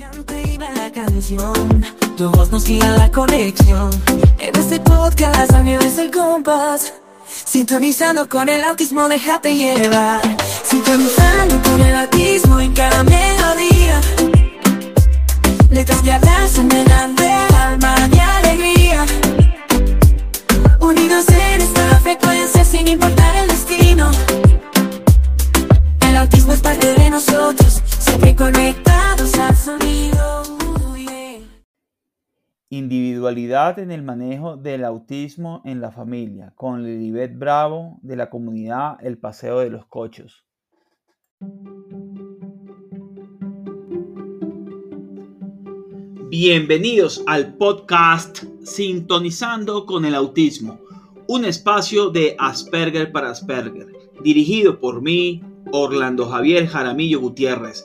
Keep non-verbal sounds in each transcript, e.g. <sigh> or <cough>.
Cante la canción, tu voz nos guía la conexión. En este podcast es el compás. Sintonizando con el autismo, déjate llevar. Sintonizando con el autismo en cada melodía. Letras de abrazo, de alma y alegría. Unidos en esta frecuencia sin importar el destino. El autismo es parte de nosotros, siempre conectados al sonido. Individualidad en el manejo del autismo en la familia, con Lilibet Bravo de la comunidad El Paseo de los Cochos. Bienvenidos al podcast Sintonizando con el Autismo, un espacio de Asperger para Asperger, dirigido por mí, Orlando Javier Jaramillo Gutiérrez,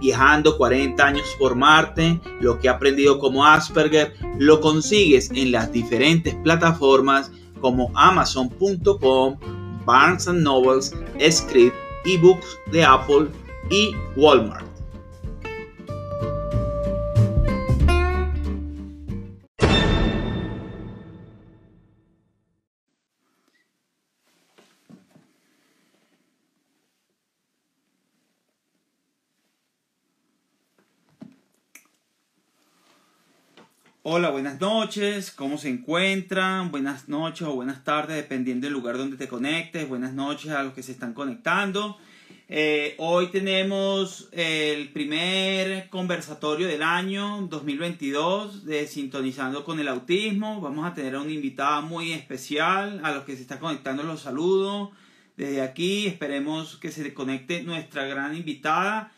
viajando 40 años por Marte, lo que he aprendido como Asperger, lo consigues en las diferentes plataformas como amazon.com, Barnes Nobles, Script, eBooks de Apple y Walmart. Hola, buenas noches, ¿cómo se encuentran? Buenas noches o buenas tardes, dependiendo del lugar donde te conectes. Buenas noches a los que se están conectando. Eh, hoy tenemos el primer conversatorio del año 2022 de Sintonizando con el Autismo. Vamos a tener a una invitada muy especial. A los que se están conectando los saludo desde aquí. Esperemos que se conecte nuestra gran invitada.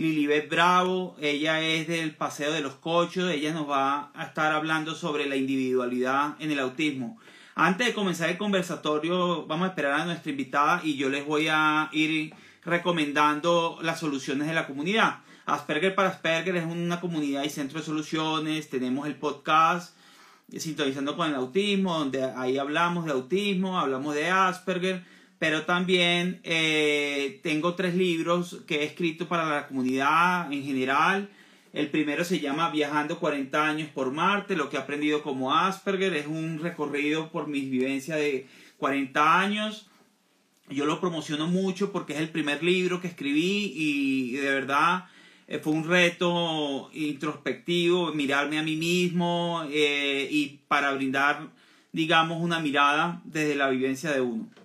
Lilibet Bravo, ella es del Paseo de los Cochos, ella nos va a estar hablando sobre la individualidad en el autismo. Antes de comenzar el conversatorio, vamos a esperar a nuestra invitada y yo les voy a ir recomendando las soluciones de la comunidad. Asperger para Asperger es una comunidad y centro de soluciones, tenemos el podcast Sintonizando con el Autismo, donde ahí hablamos de autismo, hablamos de Asperger pero también eh, tengo tres libros que he escrito para la comunidad en general. El primero se llama Viajando 40 años por Marte, lo que he aprendido como Asperger, es un recorrido por mis vivencias de 40 años. Yo lo promociono mucho porque es el primer libro que escribí y de verdad eh, fue un reto introspectivo, mirarme a mí mismo eh, y para brindar, digamos, una mirada desde la vivencia de uno.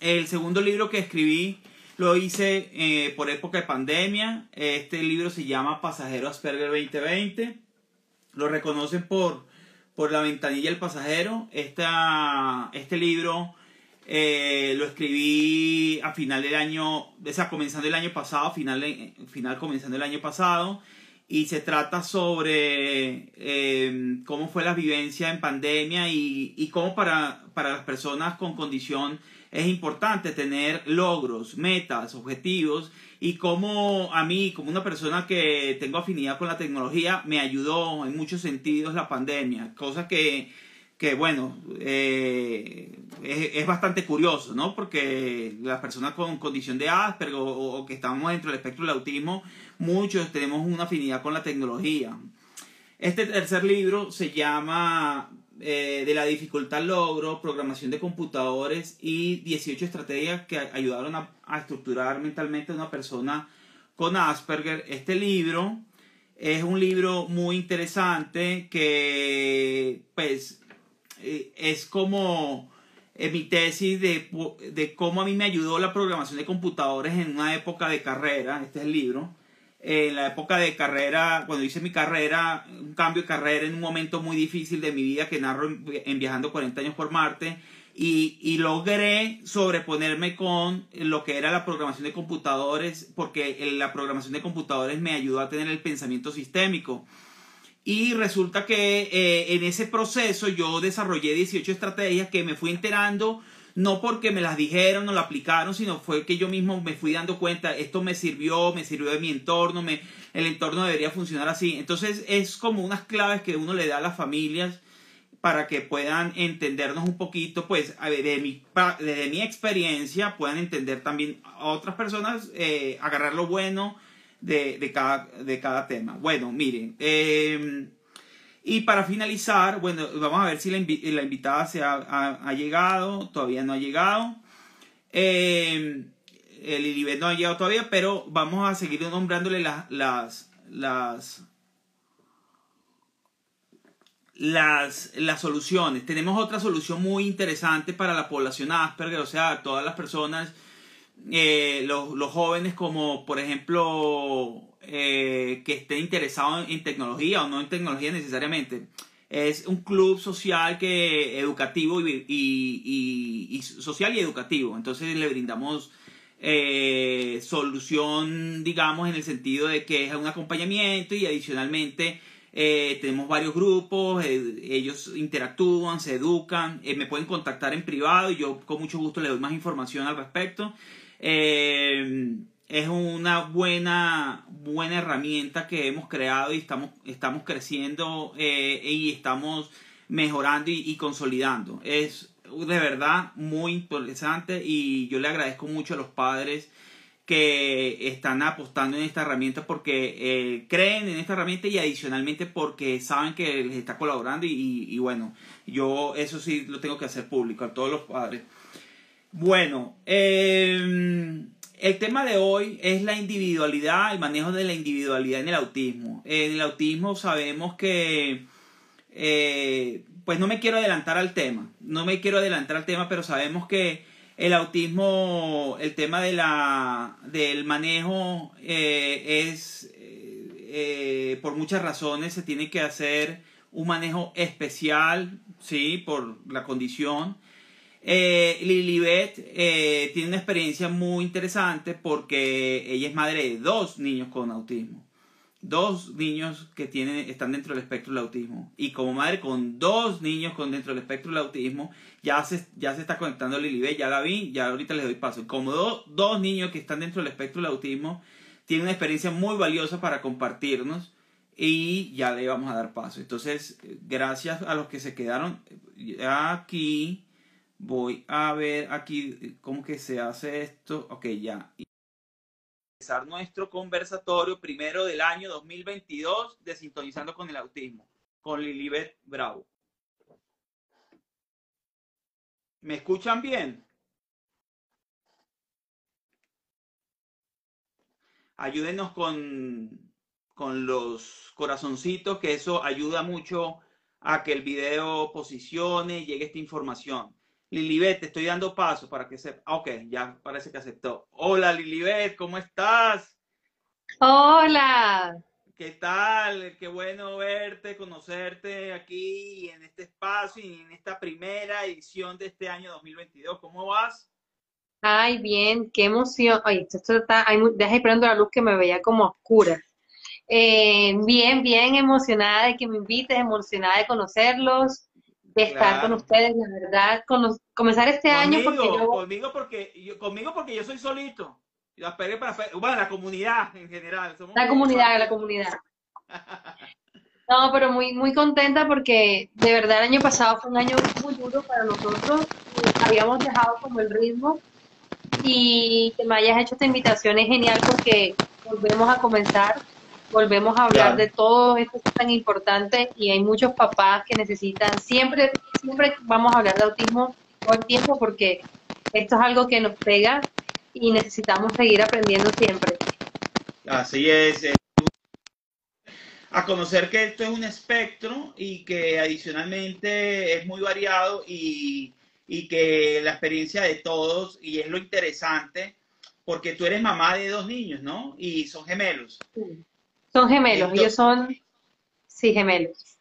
El segundo libro que escribí lo hice eh, por época de pandemia. Este libro se llama Pasajero Asperger 2020. Lo reconocen por, por La ventanilla del pasajero. Esta, este libro eh, lo escribí a final del año, o sea, comenzando el año pasado, final, final comenzando el año pasado. Y se trata sobre eh, cómo fue la vivencia en pandemia y, y cómo para, para las personas con condición es importante tener logros, metas, objetivos y como a mí, como una persona que tengo afinidad con la tecnología, me ayudó en muchos sentidos la pandemia, cosa que, que bueno, eh, es, bastante curioso, ¿no? Porque las personas con condición de Asperger o, o que estamos dentro del espectro del autismo, muchos tenemos una afinidad con la tecnología. Este tercer libro se llama eh, de la dificultad logro, programación de computadores y 18 estrategias que ayudaron a, estructurar mentalmente a una persona con Asperger. Este libro es un libro muy interesante que pues eh, es como en mi tesis de, de, cómo a mí me ayudó la programación de computadores en una época de carrera, este es el libro, en la época de carrera, cuando hice mi carrera, un cambio de carrera en un momento muy difícil de mi vida que narro en, Viajando 40 años por Marte, y, logré sobreponerme con lo que era la programación de computadores, porque la programación de computadores me ayudó a tener el pensamiento sistémico. Y resulta que eh, en ese proceso yo desarrollé 18 estrategias que me fui enterando, no porque me las dijeron o lo aplicaron, sino fue que yo mismo me fui dando cuenta, esto me sirvió, me sirvió de mi entorno, me, el entorno debería funcionar así. Entonces es como unas claves que uno le da a las familias para que puedan entendernos un poquito, pues de mi, desde mi experiencia puedan entender también a otras personas, eh, agarrar lo bueno de, cada, de cada tema. Bueno, miren, em, y para finalizar, bueno, vamos a ver si la, invitada se ha, llegado, todavía no ha llegado. Eh, el Ilibet no ha llegado todavía, pero vamos a seguir nombrándole las, las, las, las, las soluciones. Tenemos otra solución muy interesante para la población Asperger, o sea, todas las personas eh, los, los, jóvenes como por ejemplo eh, que estén interesados en tecnología o no en tecnología necesariamente. Es un club social que educativo y, social y educativo. Entonces le brindamos eh, solución, digamos, en el sentido de que es un acompañamiento y adicionalmente tenemos varios grupos, ellos interactúan, se educan, me pueden contactar en privado y yo con mucho gusto les doy más información al respecto. Eh, es una buena, buena herramienta que hemos creado y estamos, estamos creciendo eh, y estamos mejorando y, consolidando. Es de verdad muy interesante y yo le agradezco mucho a los padres que están apostando en esta herramienta porque eh, creen en esta herramienta y adicionalmente porque saben que les está colaborando y, y, bueno, yo eso sí lo tengo que hacer público a todos los padres. Bueno, em, el tema de hoy es la individualidad, el manejo de la individualidad en el autismo. En el autismo sabemos que, eh, pues no me quiero adelantar al tema, no me quiero adelantar al tema, pero sabemos que el autismo, el tema de la, del manejo eh, es, eh, por muchas razones, se tiene que hacer un manejo especial, ¿sí? Por la condición. Eh, Lilibet eh, tiene una experiencia muy interesante porque ella es madre de dos niños con autismo. Dos niños que tienen, están dentro del espectro del autismo. Y como madre con dos niños con dentro del espectro del autismo, ya se, ya se está conectando Lilibet, ya la vi, ya ahorita les doy paso. Como dos niños que están dentro del espectro del autismo, tienen una experiencia muy valiosa para compartirnos y ya le vamos a dar paso. Entonces, gracias a los que se quedaron aquí Voy a ver aquí cómo que se hace esto. Ok, ya. Empezar nuestro conversatorio primero del año 2022 de Sintonizando con el Autismo, con Lilibet Bravo. ¿Me escuchan bien? Ayúdenos con, con los corazoncitos, que eso ayuda mucho a que el video posicione, llegue esta información. Lilibet, te estoy dando paso para que sepa. Ok, ya parece que aceptó. Hola Lilibet, ¿cómo estás? Hola. ¿Qué tal? Qué bueno verte, conocerte aquí en este espacio y en esta primera edición de este año 2022. ¿Cómo vas? Ay, bien, qué emoción. Ay, esto está, hay, deja ir prendo la luz que me veía como oscura. Eh, bien, bien emocionada de que me invites, emocionada de conocerlos de estar con ustedes, la verdad, con comenzar este año porque yo... Conmigo porque, yo, conmigo porque yo soy solito. Yo para, bueno, la comunidad en general. la comunidad, la comunidad. No, pero muy, muy contenta porque de verdad el año pasado fue un año muy duro para nosotros. Habíamos dejado como el ritmo y que me hayas hecho esta invitación es genial porque volvemos a comenzar volvemos a hablar de todo esto que es tan importante y hay muchos papás que necesitan, siempre, siempre vamos a hablar de autismo todo el tiempo porque esto es algo que nos pega y necesitamos seguir aprendiendo siempre. Así es. Eh, a conocer que esto es un espectro y que adicionalmente es muy variado y, y que la experiencia de todos, y es lo interesante, porque tú eres mamá de dos niños, ¿no? Y son gemelos. Son gemelos, ellos son, sí, gemelos.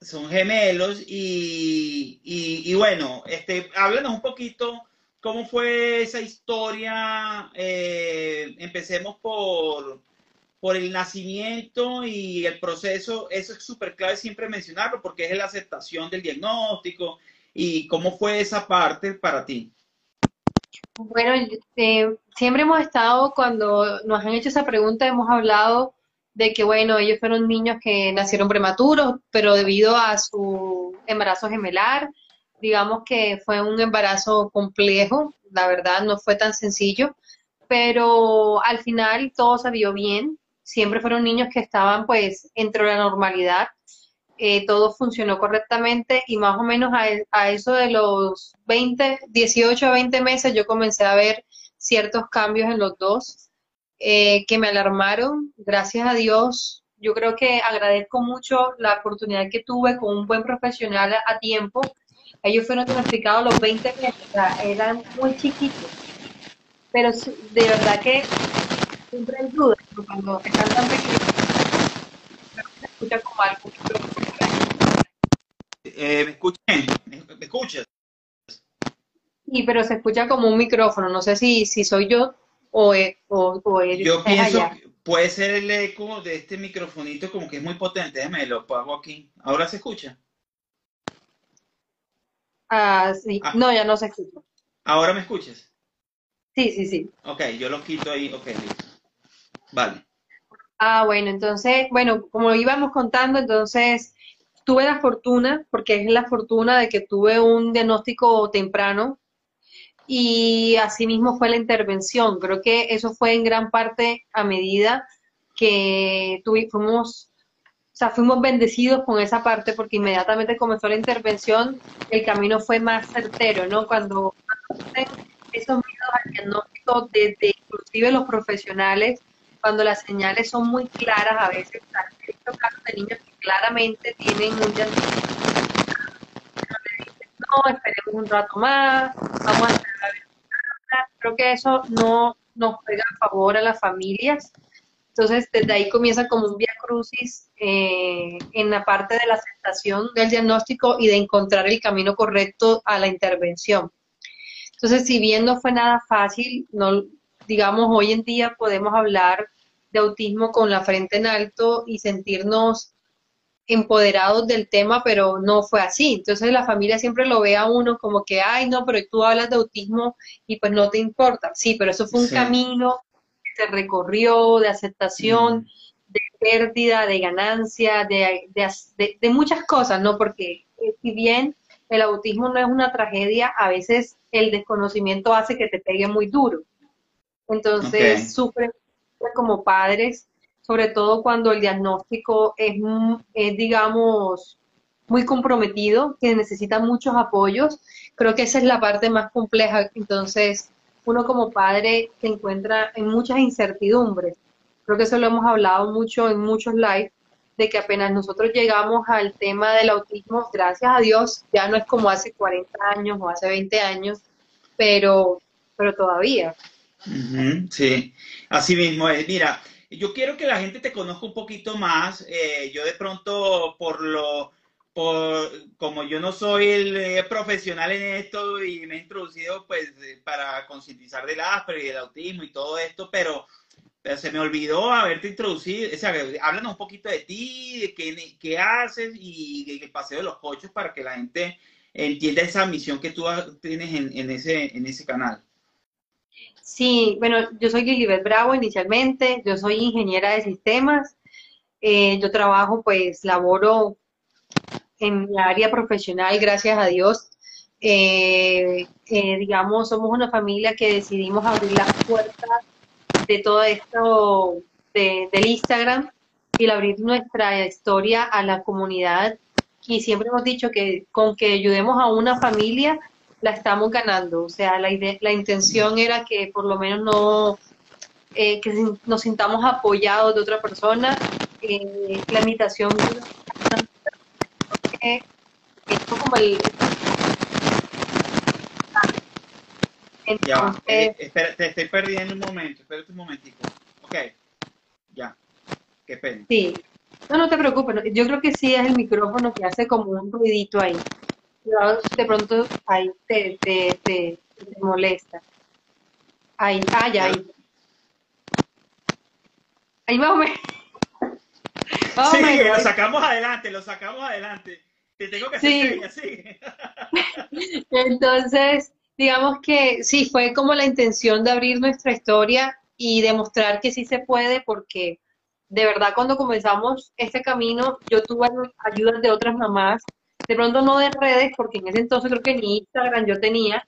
Son gemelos y, y, bueno, este, háblanos un poquito cómo fue esa historia. Eh, empecemos por, por el nacimiento y el proceso. Eso es súper clave siempre mencionarlo porque es la aceptación del diagnóstico y cómo fue esa parte para ti. Bueno, eh, siempre hemos estado, cuando nos han hecho esa pregunta, hemos hablado de que, bueno, ellos fueron niños que nacieron prematuros, pero debido a su embarazo gemelar, digamos que fue un embarazo complejo, la verdad no fue tan sencillo, pero al final todo salió bien, siempre fueron niños que estaban pues entre la normalidad, eh, todo funcionó correctamente y más o menos a, eso de los 20, 18 a 20 meses yo comencé a ver ciertos cambios en los dos eh, que me alarmaron. Gracias a Dios, yo creo que agradezco mucho la oportunidad que tuve con un buen profesional a, tiempo. Ellos fueron diagnosticados a los 20 meses, eran muy chiquitos, pero de verdad que siempre hay dudas cuando están tan pequeños se escucha como algo eh, ¿me, escuchan? ¿Me escuchas? Sí, pero se escucha como un micrófono. No sé si, si soy yo o, e, o, o Yo pienso que puede ser el eco de este microfonito como que es muy potente. Déjame lo pongo aquí. ¿Ahora se escucha? Ah, sí. Ah. No, ya no se escucha. ¿Ahora me escuchas? Sí, sí, sí. Ok, yo lo quito ahí. Ok, listo. Vale. Ah, bueno, entonces, bueno, como íbamos contando, entonces tuve la fortuna, porque es la fortuna de que tuve un diagnóstico temprano y asimismo fue la intervención. Creo que eso fue en gran parte a medida que tuvimos, o sea, fuimos bendecidos con esa parte porque inmediatamente comenzó la intervención, el camino fue más certero, ¿no? Cuando, esos miedos al diagnóstico desde inclusive los profesionales, cuando las señales son muy claras a veces, hay casos de niños que claramente tienen un. No, esperemos un rato más, vamos a esperar a Creo que eso no nos juega a favor a las familias. Entonces, desde ahí comienza como un vía crucis eh, en la parte de la aceptación del diagnóstico y de encontrar el camino correcto a la intervención. Entonces, si bien no fue nada fácil, no, digamos, hoy en día podemos hablar de autismo con la frente en alto y sentirnos empoderados del tema, pero no fue así. Entonces la familia siempre lo ve a uno como que, ay, no, pero tú hablas de autismo y pues no te importa. Sí, pero eso fue un camino que se recorrió de aceptación, mm. de pérdida, de ganancia, de, de, muchas cosas, ¿no? Porque eh, si bien el autismo no es una tragedia, a veces el desconocimiento hace que te pegue muy duro. Entonces, sufren como padres sobre todo cuando el diagnóstico es, digamos, muy comprometido, que necesita muchos apoyos. Creo que esa es la parte más compleja. Entonces, uno como padre se encuentra en muchas incertidumbres. Creo que eso lo hemos hablado mucho en muchos lives, de que apenas nosotros llegamos al tema del autismo, gracias a Dios, ya no es como hace 40 años o hace 20 años, pero, pero todavía. sí, así mismo es. Mira, yo quiero que la gente te conozca un poquito más. Eh, yo de pronto, por lo, por, como yo no soy el eh, profesional en esto y me he introducido pues eh, para concientizar del Asperger y del autismo y todo esto, pero, se me olvidó haberte introducido. O sea, háblanos un poquito de ti, de qué, qué haces y el paseo de los coches para que la gente entienda esa misión que tú tienes en, en, ese, en ese canal. Sí, bueno, yo soy Lilibet Bravo inicialmente, yo soy ingeniera de sistemas, eh, yo trabajo, pues, laboro en la área profesional, gracias a Dios. Eh, eh, digamos, somos una familia que decidimos abrir las puertas de todo esto del Instagram y abrir nuestra historia a la comunidad. Y siempre hemos dicho que con que ayudemos a una familia, la estamos ganando. O sea, la, la intención era que por lo menos no, eh, que nos sintamos apoyados de otra persona. Eh, la invitación esto como el Ya. Entonces, Eh, espera, te estoy perdiendo un momento. Espérate un momentico. Ok. Ya. Qué pena. sí. No, no te preocupes. Yo creo que sí es el micrófono que hace como un ruidito ahí. De pronto ahí te, te, te, te molesta. Ahí, ah, ya, ahí. Ahí más o menos. Más o Sí, lo sacamos adelante, lo sacamos adelante. Te tengo que hacer sí. <laughs> Entonces, digamos que sí, fue como la intención de abrir nuestra historia y demostrar que sí se puede, porque de verdad cuando comenzamos este camino, yo tuve ayudas de otras mamás, de pronto no de redes, porque en ese entonces creo que ni Instagram yo tenía,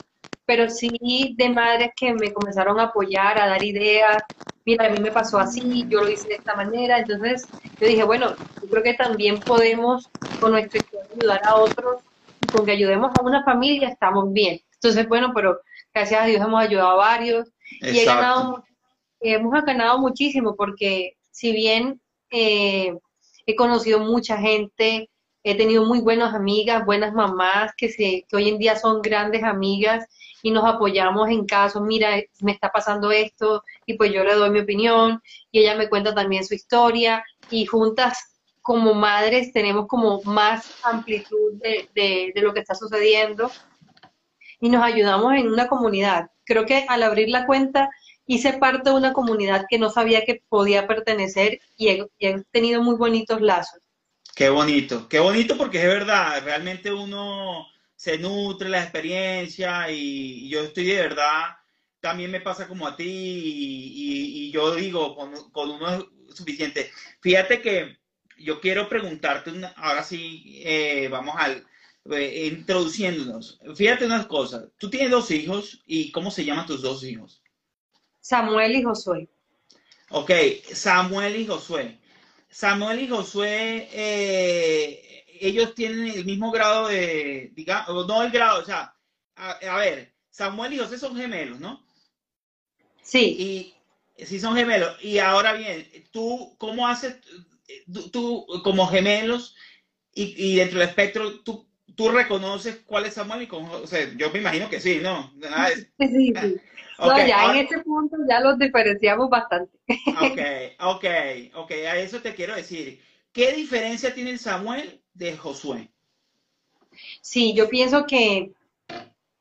pero sí de madres que me comenzaron a apoyar, a dar ideas. Mira, a mí me pasó así, yo lo hice de esta manera. Entonces yo dije, bueno, yo creo que también podemos con nuestra historia ayudar a otros y con que ayudemos a una familia estamos bien. Entonces, bueno, pero gracias a Dios hemos ayudado a varios y he ganado, hemos ganado muchísimo porque si bien eh, he conocido mucha gente, he tenido muy buenas amigas, buenas mamás que, se, que hoy en día son grandes amigas y nos apoyamos en casos, mira, me está pasando esto y pues yo le doy mi opinión y ella me cuenta también su historia y juntas como madres tenemos como más amplitud de, de, de lo que está sucediendo y nos ayudamos en una comunidad. Creo que al abrir la cuenta hice parte de una comunidad que no sabía que podía pertenecer y he, he tenido muy bonitos lazos. Qué bonito, qué bonito porque es verdad, realmente uno se nutre la experiencia y, y yo estoy de verdad, también me pasa como a ti y, y- y yo digo, con, con uno es suficiente. Fíjate que yo quiero preguntarte, una- ahora sí, eh, vamos al, eh, introduciéndonos. Fíjate unas cosas, tú tienes dos hijos y ¿cómo se llaman tus dos hijos? Samuel y Josué. Ok, Samuel y Josué. Samuel y Josué, eh, ellos tienen el mismo grado de, digamos, no el grado, o sea, a, a ver, Samuel y José son gemelos, ¿no? Sí, Y sí son gemelos. Y ahora bien, tú, ¿cómo haces, tú, tú, como gemelos y, y dentro del espectro, tú, tú reconoces cuál es Samuel y con José? Yo me imagino que sí, ¿no? Nada <laughs> de- sí, sí. <laughs> No, ya ahora- en este punto ya los diferenciamos bastante. <laughs> Ok, ok, ok, a eso te quiero decir. ¿Qué diferencia tiene el Samuel de Josué? Sí, yo pienso que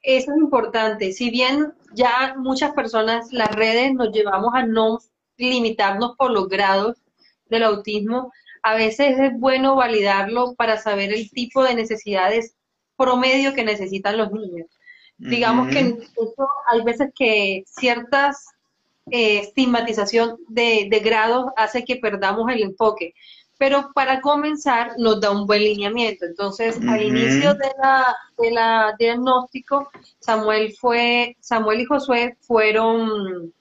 eso es importante. Si bien ya muchas personas, las redes nos llevamos a no limitarnos por los grados del autismo, a veces es bueno validarlo para saber el tipo de necesidades promedio que necesitan los niños. Digamos que incluso hay veces que ciertas eh, estigmatización de, de grados hace que perdamos el enfoque. Pero para comenzar nos da un buen lineamiento. Entonces, al inicio de la, de la diagnóstico, Samuel fue, Samuel y Josué fueron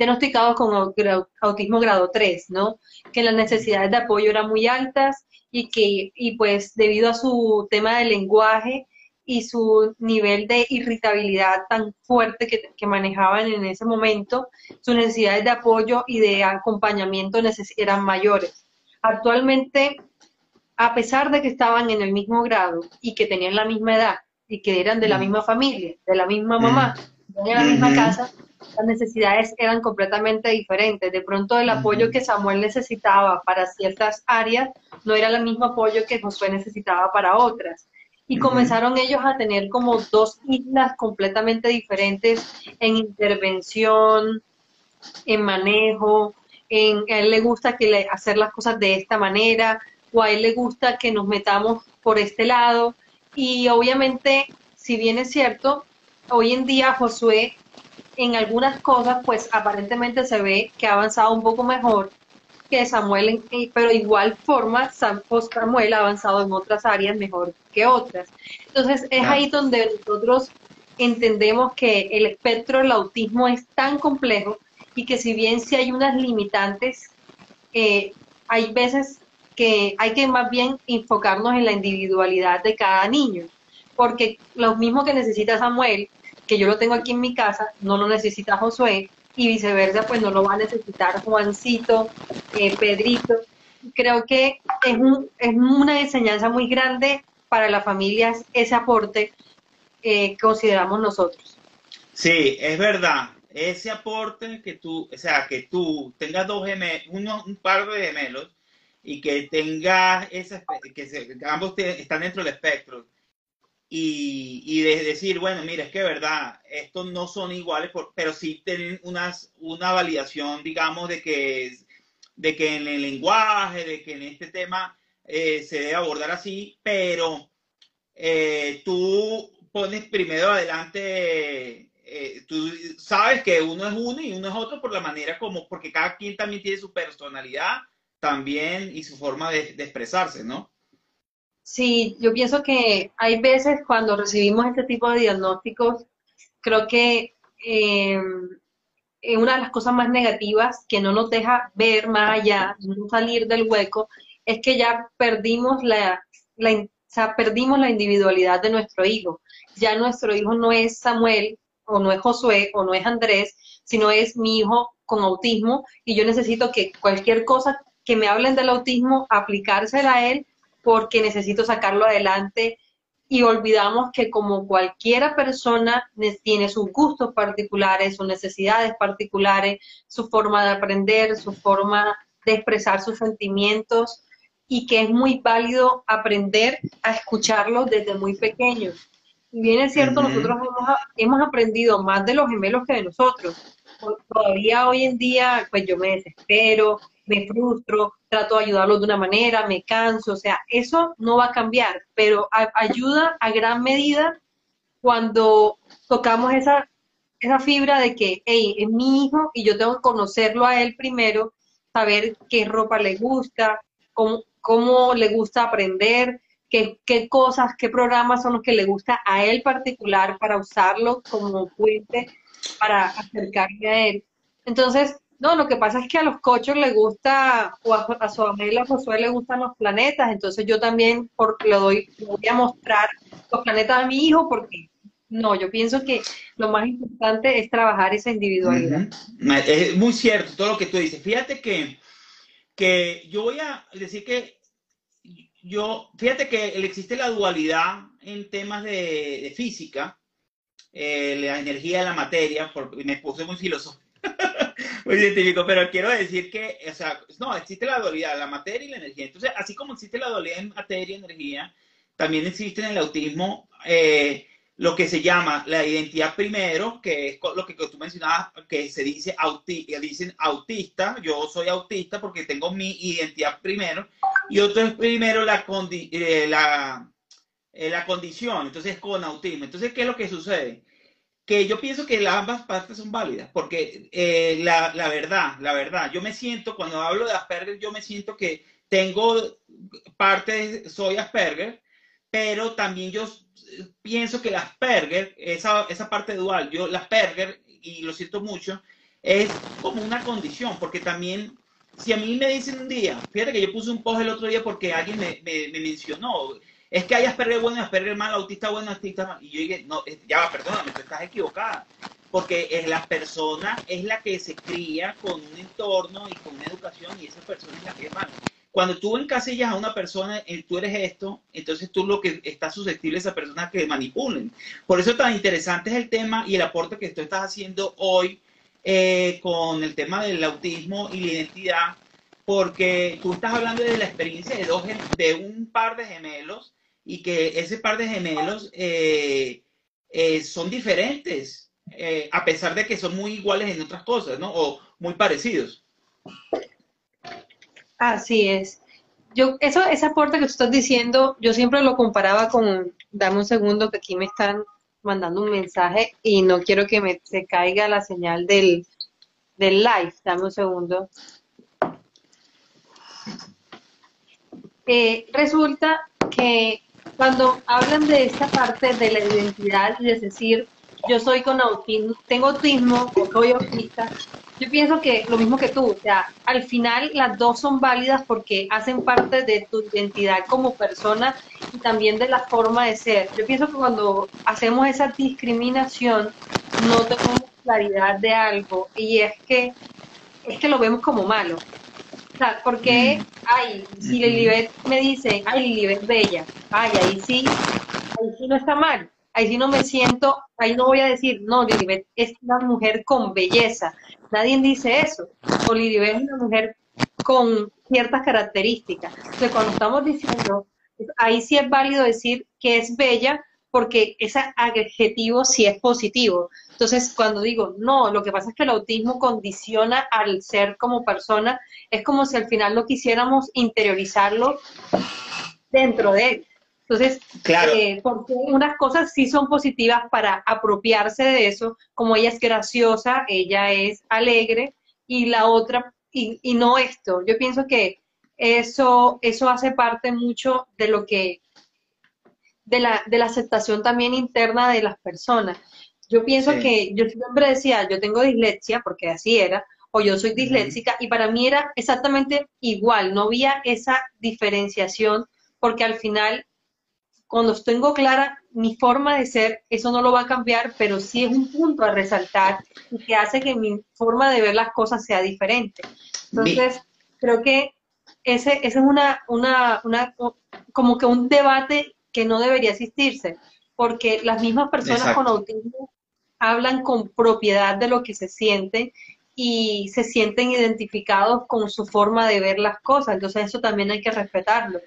diagnosticados con autismo grado 3, ¿no? Que las necesidades de apoyo eran muy altas y que, y pues debido a su tema de lenguaje y su nivel de irritabilidad tan fuerte que, que manejaban en ese momento, sus necesidades de apoyo y de acompañamiento eran mayores. Actualmente, a pesar de que estaban en el mismo grado y que tenían la misma edad y que eran de la Mm. misma familia, de la misma mamá, de la misma casa, las necesidades eran completamente diferentes. De pronto el apoyo que Samuel necesitaba para ciertas áreas no era el mismo apoyo que Josué necesitaba para otras. Y comenzaron ellos a tener como dos islas completamente diferentes en intervención, en manejo, en a él le gusta que le, hacer las cosas de esta manera, o a él le gusta que nos metamos por este lado. Y obviamente, si bien es cierto, hoy en día Josué en algunas cosas, pues aparentemente se ve que ha avanzado un poco mejor que Samuel, pero igual forma pues, Samuel ha avanzado en otras áreas mejor que otras. Entonces es ahí donde nosotros entendemos que el espectro del autismo es tan complejo y que si bien sí hay unas limitantes, eh, hay veces que hay que más bien enfocarnos en la individualidad de cada niño, porque lo mismo que necesita Samuel, que yo lo tengo aquí en mi casa, no lo necesita Josué, y viceversa, pues no lo va a necesitar Juancito, eh, Pedrito. Creo que es, un, es una enseñanza muy grande para las familias ese aporte eh, consideramos nosotros. Sí, es verdad. Ese aporte que tú, o sea, que tú tengas dos gemelos, un par de gemelos y que tengas que ambos están dentro del espectro y, y de decir, bueno, mira, es que verdad, estos no son iguales, pero sí tienen unas, una validación, digamos, de que, de que en el lenguaje, de que en este tema eh, se debe abordar así, pero eh, tú pones primero adelante, eh, tú sabes que uno es uno y uno es otro por la manera como, porque cada quien también tiene su personalidad también y su forma de, de expresarse, ¿no? Sí, yo pienso que hay veces cuando recibimos este tipo de diagnósticos, creo que eh, una de las cosas más negativas que no nos deja ver más allá, salir del hueco, es que ya perdimos la, perdimos la individualidad de nuestro hijo. Ya nuestro hijo no es Samuel, o no es Josué, o no es Andrés, sino es mi hijo con autismo y yo necesito que cualquier cosa que me hablen del autismo, aplicársela a él porque necesito sacarlo adelante y olvidamos que como cualquiera persona tiene sus gustos particulares, sus necesidades particulares, su forma de aprender, su forma de expresar sus sentimientos y que es muy válido aprender a escucharlos desde muy pequeños. Y bien es cierto, nosotros hemos, hemos, aprendido más de los gemelos que de nosotros. Todavía hoy en día, pues yo me desespero, me frustro, trato de ayudarlo de una manera, me canso, o sea, eso no va a cambiar, pero ayuda a gran medida cuando tocamos esa, esa fibra de que, hey, es mi hijo y yo tengo que conocerlo a él primero, saber qué ropa le gusta, cómo, cómo le gusta aprender, qué, qué cosas, qué programas son los que le gusta a él particular para usarlo como fuente para acercarme a él. Entonces, no, lo que pasa es que a los cochos les gusta, o a, su amiga Josué le gustan los planetas, entonces yo también por, le, doy, voy a mostrar los planetas a mi hijo porque no, yo pienso que lo más importante es trabajar esa individualidad. Es muy cierto todo lo que tú dices. Fíjate que, que yo voy a decir que yo, fíjate que existe la dualidad en temas de, física, eh, la energía de la materia, porque me puse muy filosófico <laughs> muy científico, pero quiero decir que, o sea, no, existe la dualidad, la materia y la energía. Entonces, así como existe la dualidad en materia y energía, también existe en el autismo eh, lo que se llama la identidad primero, que es lo que tú mencionabas, que se dice auti dicen autista, yo soy autista porque tengo mi identidad primero, y otro es primero la, eh, la, eh, la condición, entonces con autismo. Entonces, ¿qué es lo que sucede? Que yo pienso que ambas partes son válidas, porque eh, la, la, verdad, la verdad, yo me siento, cuando hablo de Asperger, yo me siento que tengo parte, soy Asperger, pero también yo pienso que el Asperger, esa, esa parte dual, yo, el Asperger, y lo siento mucho, es como una condición, porque también, si a mí me dicen un día, fíjate que yo puse un post el otro día porque alguien me, me, me mencionó, es que hay Asperger bueno y Asperger mal, autista bueno, autista mal. Y yo dije, no, ya va, perdóname, tú estás equivocada. Porque es la persona es la que se cría con un entorno y con una educación y esa persona es la que es mala. Cuando tú encasillas a una persona, y tú eres esto, entonces tú lo que estás susceptible a esa persona que manipulen. Por eso tan interesante es el tema y el aporte que tú estás haciendo hoy eh, con el tema del autismo y la identidad, porque tú estás hablando de la experiencia de, dos, de un par de gemelos y que ese par de gemelos eh, eh, son diferentes, eh, a pesar de que son muy iguales en otras cosas, ¿no? O muy parecidos. Así es. Yo, eso, ese aporte que tú estás diciendo, yo siempre lo comparaba con, dame un segundo que aquí me están mandando un mensaje y no quiero que me se caiga la señal del, del live, dame un segundo. resulta que cuando hablan de esta parte de la identidad, es decir, yo soy con autismo, tengo autismo o soy autista, yo pienso que lo mismo que tú, o sea, al final las dos son válidas porque hacen parte de tu identidad como persona y también de la forma de ser. Yo pienso que cuando hacemos esa discriminación no tenemos claridad de algo y es que es que lo vemos como malo sea, porque, mm. ay, si Lilibet me dice, ay, Lilibet bella, ay, ahí sí, ahí sí no está mal. ahí sí no me siento, ahí no voy a decir, no, Lilibet es una mujer con belleza. Nadie dice eso. O Lilibet es una mujer con ciertas características. Entonces, cuando estamos diciendo, ahí sí es válido decir que es bella porque ese adjetivo sí es positivo. Entonces, cuando digo, no, lo que pasa es que el autismo condiciona al ser como persona, es como si al final no quisiéramos interiorizarlo dentro de él. Entonces, Claro. eh, porque unas cosas sí son positivas para apropiarse de eso, como ella es graciosa, ella es alegre, y la otra, y, y no esto. Yo pienso que eso, eso hace parte mucho de lo que, de la, de la aceptación también interna de las personas. Yo pienso Sí. que yo siempre decía, yo tengo dislexia, porque así era, o yo soy disléxica, y para mí era exactamente igual, no había esa diferenciación, porque al final, cuando tengo clara mi forma de ser, eso no lo va a cambiar, pero sí es un punto a resaltar y que hace que mi forma de ver las cosas sea diferente. Entonces, creo que ese, ese es una, una, una, como que un debate que no debería existirse, porque las mismas personas Exacto. con autismo hablan con propiedad de lo que se sienten y se sienten identificados con su forma de ver las cosas, entonces eso también hay que respetarlo.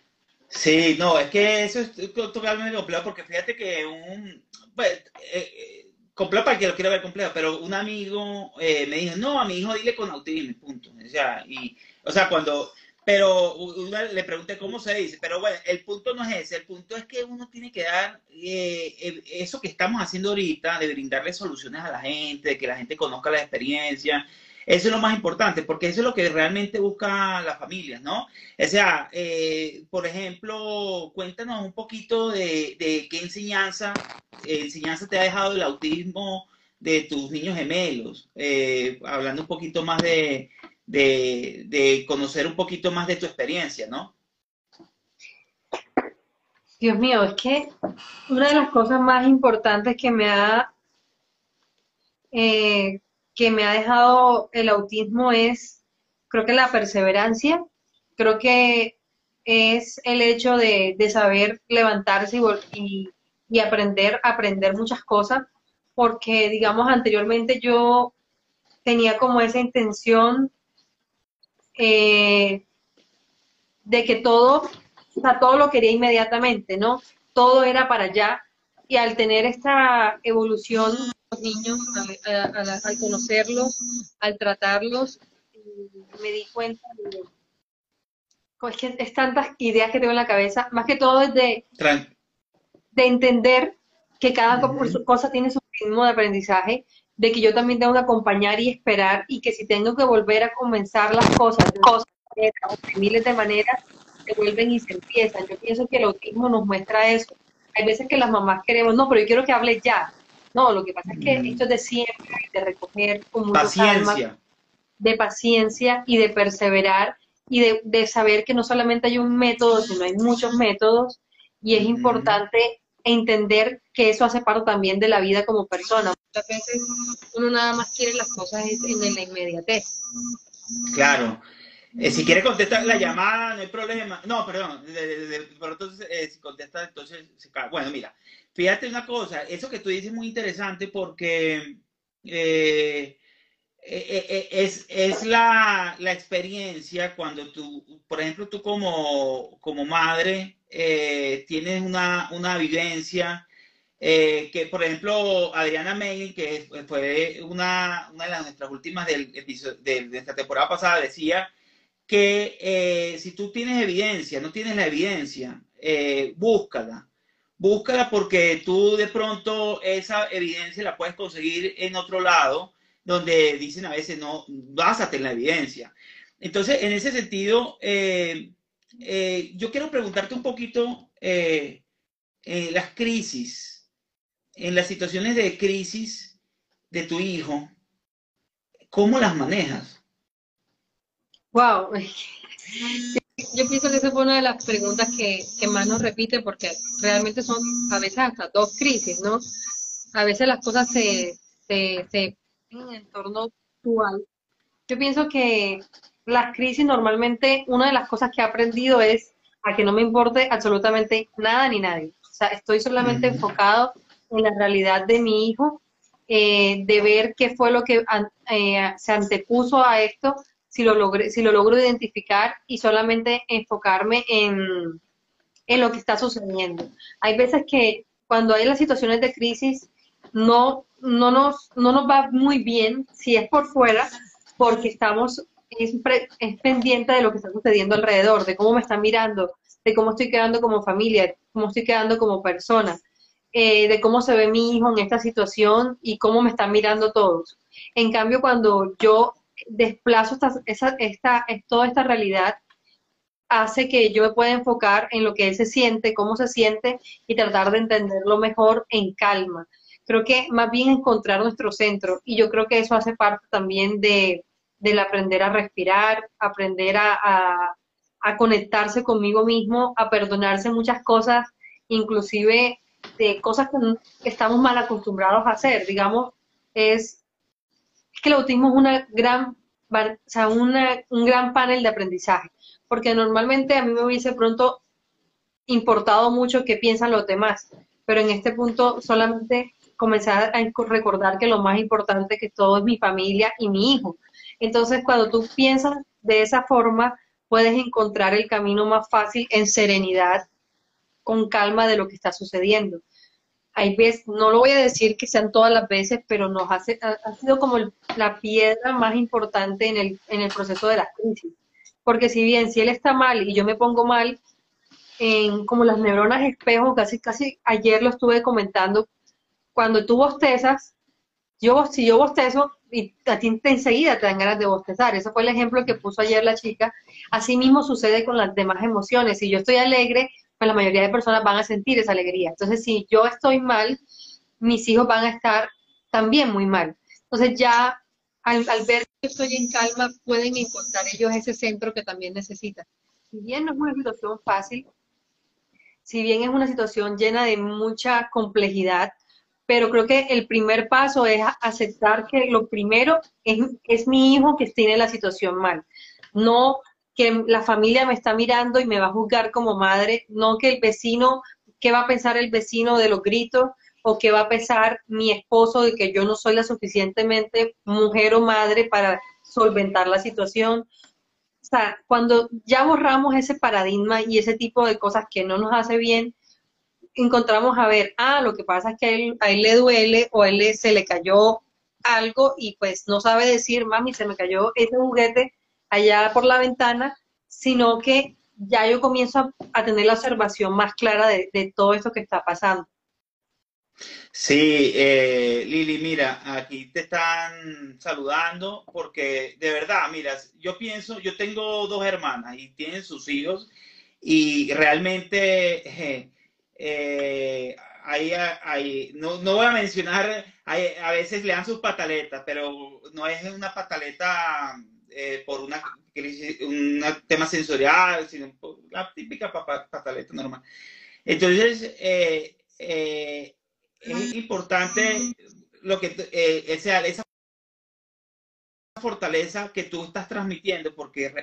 Sí, no, es que eso es to- totalmente complejo porque fíjate que un, pues, eh, eh, complejo para el que lo quiera ver complejo, pero un amigo eh, me dijo, no, a mi hijo dile con autismo, punto. O sea, y, o sea, cuando, pero una- le pregunté cómo se dice, pero bueno, el punto no es ese, el punto es que uno tiene que dar eh, eh, eso que estamos haciendo ahorita, de brindarle soluciones a la gente, de que la gente conozca la experiencia. Eso es lo más importante, porque eso es lo que realmente busca las familias, ¿no? O sea, eh, por ejemplo, cuéntanos un poquito de, de qué enseñanza, enseñanza te ha dejado el autismo de tus niños gemelos, eh, hablando un poquito más de, de, de conocer un poquito más de tu experiencia, ¿no? Dios mío, es que una de las cosas más importantes que me ha, eh, que me ha dejado el autismo es, creo que la perseverancia, creo que es el hecho de, de saber levantarse y, y aprender, aprender muchas cosas, porque digamos anteriormente yo tenía como esa intención eh, de que todo, o sea, todo lo quería inmediatamente, ¿no? Todo era para allá. Y al tener esta evolución, los niños, a- a- a la- al conocerlos, al tratarlos, me di cuenta de, es que es tantas ideas que tengo en la cabeza, más que todo es de, de entender que cada co- Ujú. cosa tiene su ritmo de aprendizaje, de que yo también tengo que acompañar y esperar, y que si tengo que volver a comenzar las cosas de cosas o de miles de maneras, se vuelven y se empiezan. Yo pienso que el autismo nos muestra eso. Hay veces que las mamás queremos, no, pero yo quiero que hable ya. No, lo que pasa es que esto es de siempre, de recoger con mucha Paciencia. de paciencia y de perseverar y de, de saber que no solamente hay un método, sino hay muchos métodos y es importante entender que eso hace parte también de la vida como persona. Muchas veces uno nada más quiere las cosas en la inmediatez. Claro. Eh, si quiere contestar la llamada, no hay problema. No, perdón. de- de- de- pero entonces, eh, si contesta, entonces se cae. Bueno, mira, fíjate una cosa. Eso que tú dices es muy interesante porque eh, es, es la, la experiencia cuando tú, por ejemplo, tú como, como madre eh, tienes una, una eh, que, por ejemplo, Adriana May, que fue una, una de las nuestras últimas del de, de esta temporada pasada, decía que eh, si tú tienes evidencia, no tienes la evidencia, búscala. Búscala porque tú de pronto esa evidencia la puedes conseguir en otro lado, donde dicen a veces no, básate en la evidencia. Entonces, en ese sentido, eh, eh, yo quiero preguntarte un poquito eh, eh, las crisis, en las situaciones de crisis de tu hijo, ¿cómo las manejas? Wow. <laughs> Yo pienso que esa fue una de las preguntas que, que más nos repite porque realmente son a veces hasta dos crisis, ¿no? A veces las cosas se, se, se en el entorno actual. Yo pienso que las crisis normalmente, una de las cosas que he aprendido es a que no me importe absolutamente nada ni nadie. O sea, estoy solamente Ujú. enfocado en la realidad de mi hijo, eh, de ver qué fue lo que eh, se antepuso a esto, si lo, logré, si lo logro identificar y solamente enfocarme en, en lo que está sucediendo. Hay veces que cuando hay las situaciones de crisis no, no, nos, no nos va muy bien si es por fuera, porque estamos es, pendiente de lo que está sucediendo alrededor, de cómo me están mirando, de cómo estoy quedando como familia, cómo estoy quedando como persona, eh, de cómo se ve mi hijo en esta situación y cómo me están mirando todos. En cambio, cuando yo desplazo esta, esa, esta, toda esta realidad, hace que yo me pueda enfocar en lo que él se siente, cómo se siente y tratar de entenderlo mejor en calma. Creo que más bien encontrar nuestro centro y yo creo que eso hace parte también de, del aprender a respirar, aprender a, a conectarse conmigo mismo, a perdonarse muchas cosas, inclusive de cosas que estamos mal acostumbrados a hacer. Digamos, es, que el autismo es una gran, o sea, un gran panel de aprendizaje, porque normalmente a mí me hubiese pronto importado mucho qué piensan los demás, pero en este punto solamente comenzar a recordar que lo más importante que todo es mi familia y mi hijo. Entonces, cuando tú piensas de esa forma, puedes encontrar el camino más fácil en serenidad, con calma de lo que está sucediendo. Hay veces, no lo voy a decir que sean todas las veces, pero nos hace, ha, sido como la piedra más importante en el, en el proceso de la crisis. Porque si bien si él está mal y yo me pongo mal, en como las neuronas espejo, casi, casi ayer lo estuve comentando, cuando tú bostezas, yo, si yo bostezo, y a ti enseguida te dan ganas de bostezar. Ese fue el ejemplo que puso ayer la chica. Así mismo sucede con las demás emociones. Si yo estoy alegre, pues la mayoría de personas van a sentir esa alegría. Entonces, si yo estoy mal, mis hijos van a estar también muy mal. Entonces, ya al, ver que estoy en calma, pueden encontrar ellos ese centro que también necesitan. Si bien no es una situación fácil, si bien es una situación llena de mucha complejidad, pero creo que el primer paso es aceptar que lo primero es, es mi hijo que tiene la situación mal, no que la familia me está mirando y me va a juzgar como madre, no que el vecino, qué va a pensar el vecino de los gritos o qué va a pensar mi esposo de que yo no soy la suficientemente mujer o madre para solventar la situación. O sea, cuando ya borramos ese paradigma y ese tipo de cosas que no nos hace bien, encontramos a ver, ah, lo que pasa es que a él, a él le duele o a él se le cayó algo y pues no sabe decir, mami, se me cayó ese juguete allá por la ventana, sino que ya yo comienzo a, tener la observación más clara de, todo esto que está pasando. Sí, eh, Lili, mira, aquí te están saludando porque de verdad, mira, yo pienso, yo tengo dos hermanas y tienen sus hijos y realmente eh, eh, ahí, no, no, voy a mencionar, a veces le dan sus pataletas, pero no es una pataleta eh, por una, un tema sensorial, sino la típica pataleta normal. Entonces, eh, es importante lo que sea, esa fortaleza que tú estás transmitiendo, porque,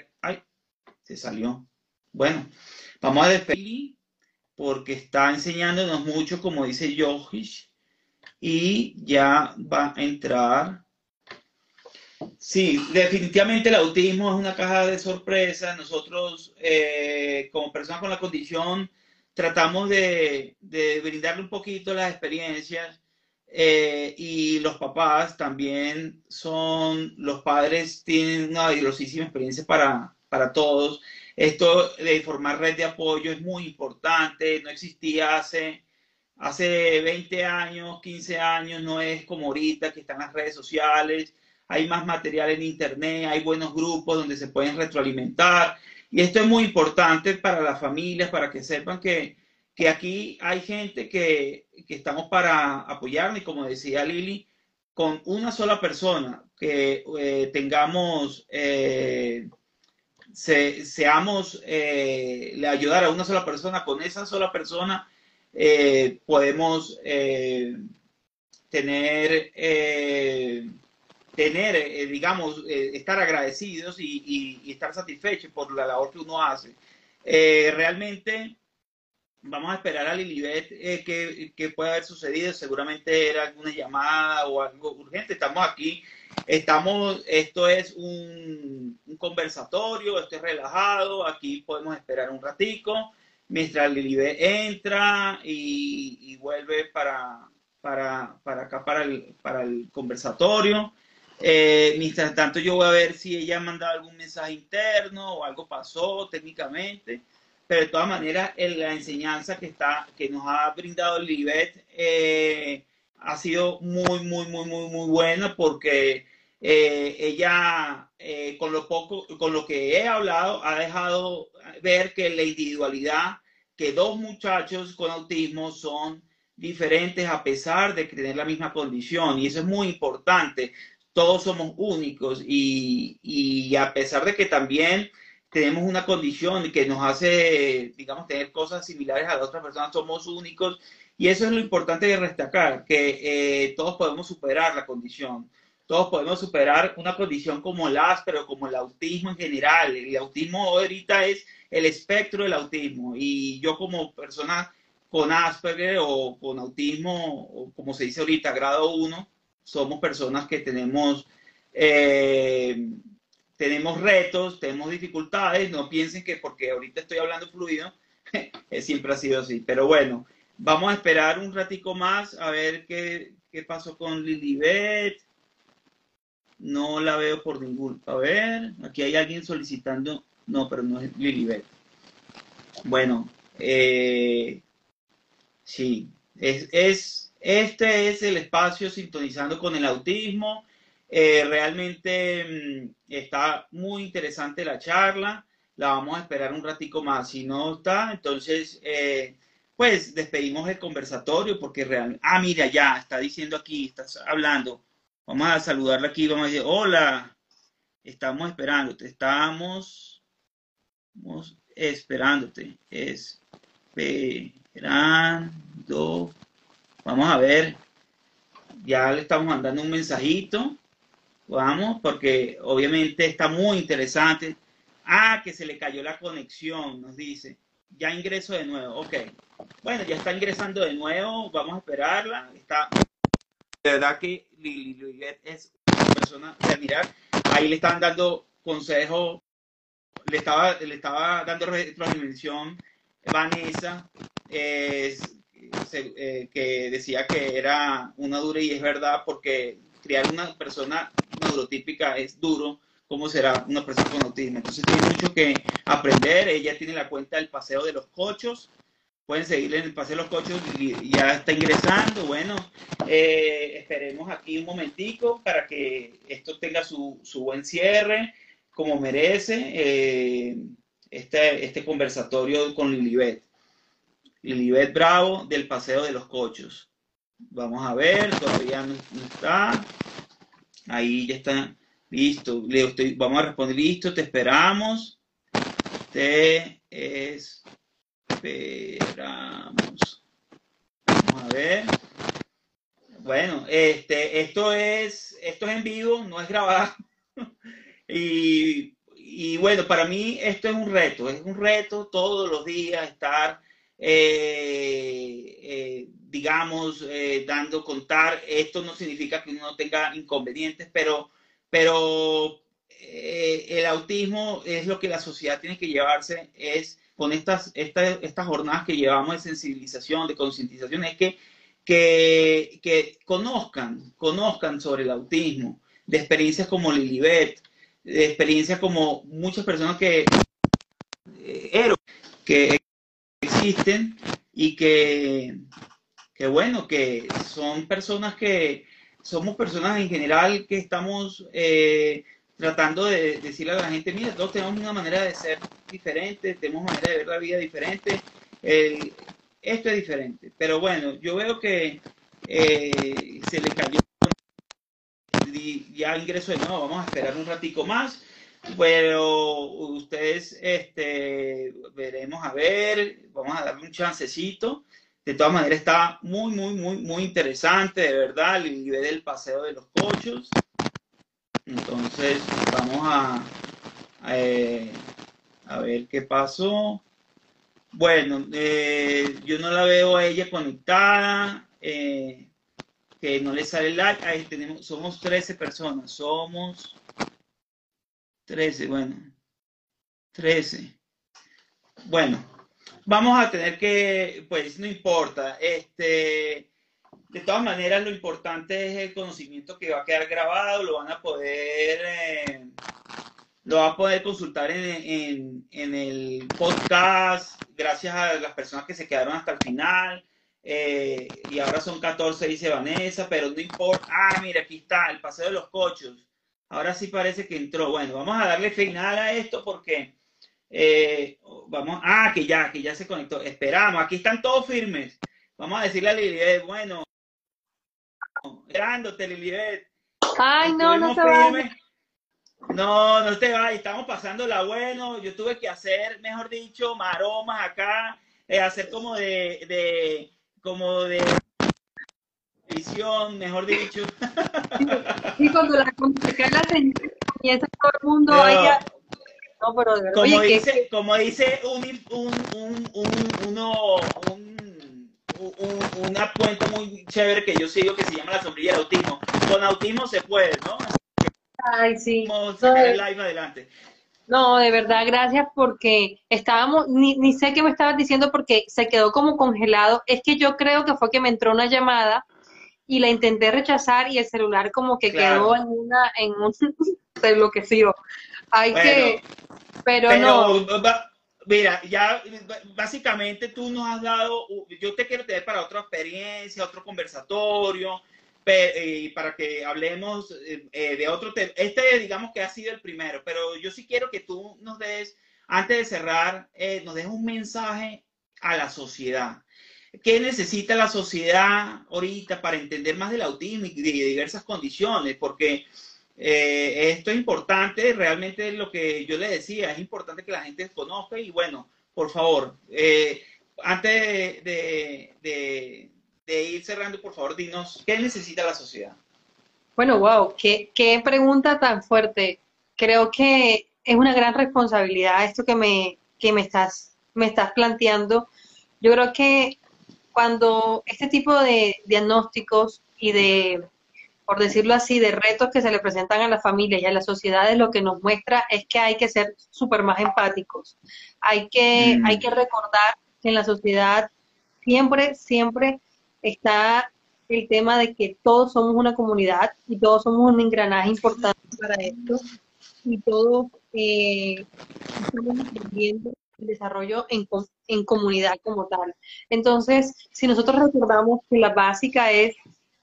se salió. Bueno, vamos a despedir porque está enseñándonos mucho, como dice Yohish, y ya va a entrar. Sí, definitivamente el autismo es una caja de sorpresas. Nosotros, eh, como personas con la condición, tratamos de, brindarle un poquito las experiencias eh, y los papás también son, los padres tienen una valiosísima experiencia para, para todos esto de formar red de apoyo es muy importante, no existía hace, hace 20 años, 15 años, no es como ahorita que están las redes sociales, hay más material en internet, hay buenos grupos donde se pueden retroalimentar. Y esto es muy importante para las familias, para que sepan que, que aquí hay gente que, que estamos para apoyarnos y como decía Lili, con una sola persona que eh, tengamos eh, seamos, eh, le ayudar a una sola persona, con esa sola persona eh, podemos eh, tener, tener digamos, estar agradecidos y, estar satisfechos por la labor que uno hace. realmente vamos a esperar a Lilibet eh, que, que puede haber sucedido. Seguramente era alguna llamada o algo urgente. Estamos aquí, estamos, esto es un, un conversatorio, esto es relajado, aquí podemos esperar un ratico mientras Lilibet entra y, y vuelve para, para, para, acá, para el, para el conversatorio. Eh, mientras tanto, yo voy a ver si ella ha mandado algún mensaje interno o algo pasó técnicamente pero de todas maneras la enseñanza que, está, que nos ha brindado Libet eh, ha sido muy, muy, muy, muy, muy buena porque eh, ella, eh, con lo poco, con lo que he hablado, ha dejado ver que la individualidad, que dos muchachos con autismo son diferentes a pesar de tener la misma condición y eso es muy importante. Todos somos únicos y, y a pesar de que también tenemos una condición que nos hace, digamos, tener cosas similares a las otras personas, somos únicos. Y eso es lo importante de destacar, que eh, todos podemos superar la condición. Todos podemos superar una condición como el Asperger o como el autismo en general. El autismo ahorita es el espectro del autismo. Y yo como persona con Asperger o con autismo, como se dice ahorita, grado 1, somos personas que tenemos eh, tenemos retos, tenemos dificultades, no piensen que porque ahorita estoy hablando fluido, <laughs> siempre ha sido así. Pero bueno, vamos a esperar un ratico más a ver qué, qué pasó con Lilibet. No la veo por ningún. A ver, aquí hay alguien solicitando. No, pero no es Lilibet. Bueno, eh, sí, es, es, este es el espacio sintonizando con el autismo. Eh, realmente mm, está muy interesante la charla. La vamos a esperar un ratico más. Si no está, entonces, eh, pues despedimos el conversatorio porque realmente... Ah, mira, ya, está diciendo aquí, estás hablando. Vamos a saludarla aquí, vamos a decir, hola, estamos esperándote, estamos, estamos esperándote, esperando. Vamos a ver, ya le estamos mandando un mensajito. Vamos, porque obviamente está muy interesante. Ah, que se le cayó la conexión, nos dice. Ya ingreso de nuevo. Ok. Bueno, ya está ingresando de nuevo. Vamos a esperarla. Está. De verdad que Lili es una persona de admirar. Ahí le están dando consejo. Le estaba, le estaba dando retroalimentación Vanessa, eh, que decía que era una dura y es verdad porque criar una persona neurotípica es duro, ¿cómo será una persona con autismo? Entonces tiene mucho que aprender. Ella tiene la cuenta del paseo de los cochos. Pueden seguirle en el paseo de los cochos y ya está ingresando. Bueno, eh, esperemos aquí un momentico para que esto tenga su, su buen cierre, como merece eh, este, este conversatorio con Lilibet. Lilibet Bravo del paseo de los cochos. Vamos a ver, todavía no, está. Ahí ya está. Listo. Le estoy, vamos a responder, listo, te esperamos. Te esperamos. Vamos a ver. Bueno, este, esto es, esto es en vivo, no es grabado. <laughs> y, y bueno, para mí esto es un reto, es un reto todos los días estar eh, eh, digamos, eh, dando contar. Esto no significa que uno no tenga inconvenientes, pero, pero el autismo es lo que la sociedad tiene que llevarse, es con estas, estas, estas jornadas que llevamos de sensibilización, de concientización, es que, que, que, conozcan, conozcan sobre el autismo, de experiencias como Lilibet, de experiencias como muchas personas que, que existen y que, que, bueno, que son personas que somos personas en general que estamos eh, tratando de decirle a la gente, mira, todos tenemos una manera de ser diferente, tenemos manera de ver la vida diferente, esto es diferente, pero bueno, yo veo que eh, se le cayó ya ingreso de nuevo, vamos a esperar un ratico más pero ustedes, este, veremos a ver, vamos a darle un chancecito. De todas maneras, está muy, muy, muy, muy interesante, de verdad, el nivel del paseo de los cochos. Entonces, vamos a, a, eh, ver qué pasó. Bueno, eh, yo no la veo a ella conectada, eh, que no le sale el like. Ahí tenemos, somos 13 personas, somos 13, bueno, 13. Bueno, vamos a tener que, pues no importa, este, de todas maneras lo importante es el conocimiento que va a quedar grabado, lo van a poder... Eh, lo va a poder consultar en, el podcast, gracias a las personas que se quedaron hasta el final. Eh, y ahora son 14, dice Vanessa, pero no importa. Ah, mira, aquí está, el paseo de los cochos. Ahora sí parece que entró. Bueno, vamos a darle final a esto porque eh, vamos. Ah, que ya, que ya se conectó. Esperamos, aquí están todos firmes. Vamos a decirle a Lilibet, bueno, grándote, Lilibet. Ay, no, no se va. No, no te vayas, estamos pasándola bueno. Yo tuve que hacer, mejor dicho, maromas acá, eh, hacer como de, de, como de visión, mejor dicho. Y cuando, la, cae la señal, comienza todo el mundo no, ahí No, pero de verdad. Como, dice, como dice un, un, un, un, uno, un, un, una cuenta muy chévere que yo sigo que se llama La Sombrilla del Autismo. Con autismo se puede, ¿no? Ay, sí. adelante. No, de verdad, gracias porque estábamos, ni, ni sé qué me estabas diciendo porque se quedó como congelado. Es que yo creo que fue que me entró una llamada y la intenté rechazar y el celular como que quedó en una, en un <laughs> se Hay que, pero, no. Mira, ya básicamente tú nos has dado, yo te quiero tener para otra experiencia, otro conversatorio, y para que hablemos eh, eh, de otro tema. Este, digamos que ha sido el primero, pero yo sí quiero que tú nos des, antes de cerrar, eh, nos des un mensaje a la sociedad. ¿Qué necesita la sociedad ahorita para entender más del autismo y de diversas condiciones? Porque esto es importante, realmente lo que yo le decía, es importante que la gente conozca y bueno, por favor, antes de ir cerrando, por favor, dinos, ¿qué necesita la sociedad? Bueno, wow, qué, qué pregunta tan fuerte. Creo que es una gran responsabilidad esto que me, que me estás, me estás planteando. Yo creo que cuando este tipo de diagnósticos y de, por decirlo así, de retos que se le presentan a las familias y a las sociedades, lo que nos muestra es que hay que ser súper más empáticos. Hay que, hay mm. que recordar que en la sociedad siempre, siempre está el tema de que todos somos una comunidad y todos somos un engranaje importante para esto y todos eh, estamos aprendiendo el desarrollo en, en comunidad como tal. Entonces, si nosotros recordamos que la básica es